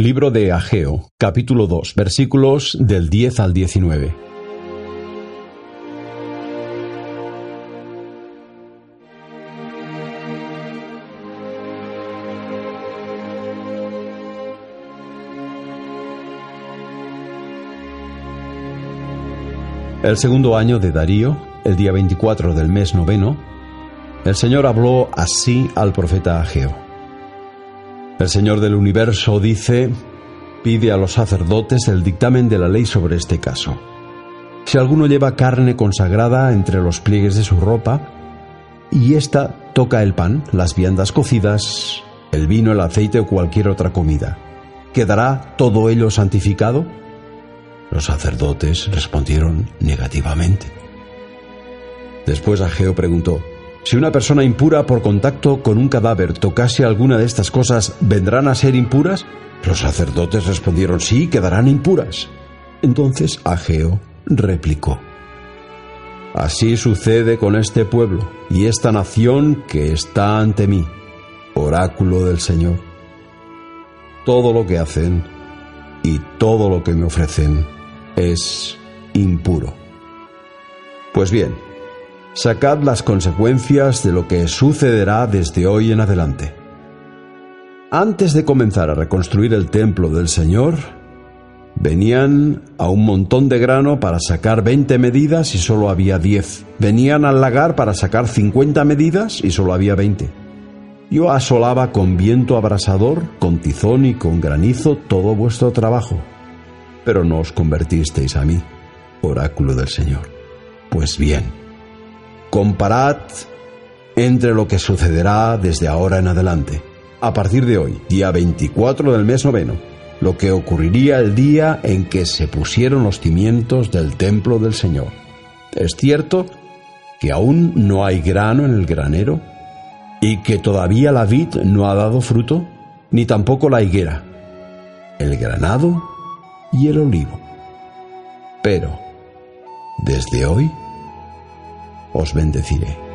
Libro de Ageo, capítulo 2, versículos del 10 al 19. El segundo año de Darío, el día 24 del mes noveno, el Señor habló así al profeta Ageo. El Señor del universo dice, pide a los sacerdotes el dictamen de la ley sobre este caso. Si alguno lleva carne consagrada entre los pliegues de su ropa, y ésta toca el pan, las viandas cocidas, el vino, el aceite o cualquier otra comida, ¿quedará todo ello santificado? Los sacerdotes respondieron negativamente. Después Ageo preguntó, si una persona impura por contacto con un cadáver tocase alguna de estas cosas, ¿vendrán a ser impuras? Los sacerdotes respondieron, sí, quedarán impuras. Entonces Ageo replicó, Así sucede con este pueblo y esta nación que está ante mí, oráculo del Señor. Todo lo que hacen y todo lo que me ofrecen es impuro. Pues bien, sacad las consecuencias de lo que sucederá desde hoy en adelante. Antes de comenzar a reconstruir el templo del Señor, venían a un montón de grano para sacar 20 medidas y solo había 10. Venían al lagar para sacar 50 medidas y solo había 20. Yo asolaba con viento abrasador, con tizón y con granizo todo vuestro trabajo pero no os convertisteis a mí, oráculo del Señor. Pues bien, comparad entre lo que sucederá desde ahora en adelante, a partir de hoy, día 24 del mes noveno, lo que ocurriría el día en que se pusieron los cimientos del templo del Señor. Es cierto que aún no hay grano en el granero y que todavía la vid no ha dado fruto, ni tampoco la higuera. El granado y el olivo. Pero, desde hoy, os bendeciré.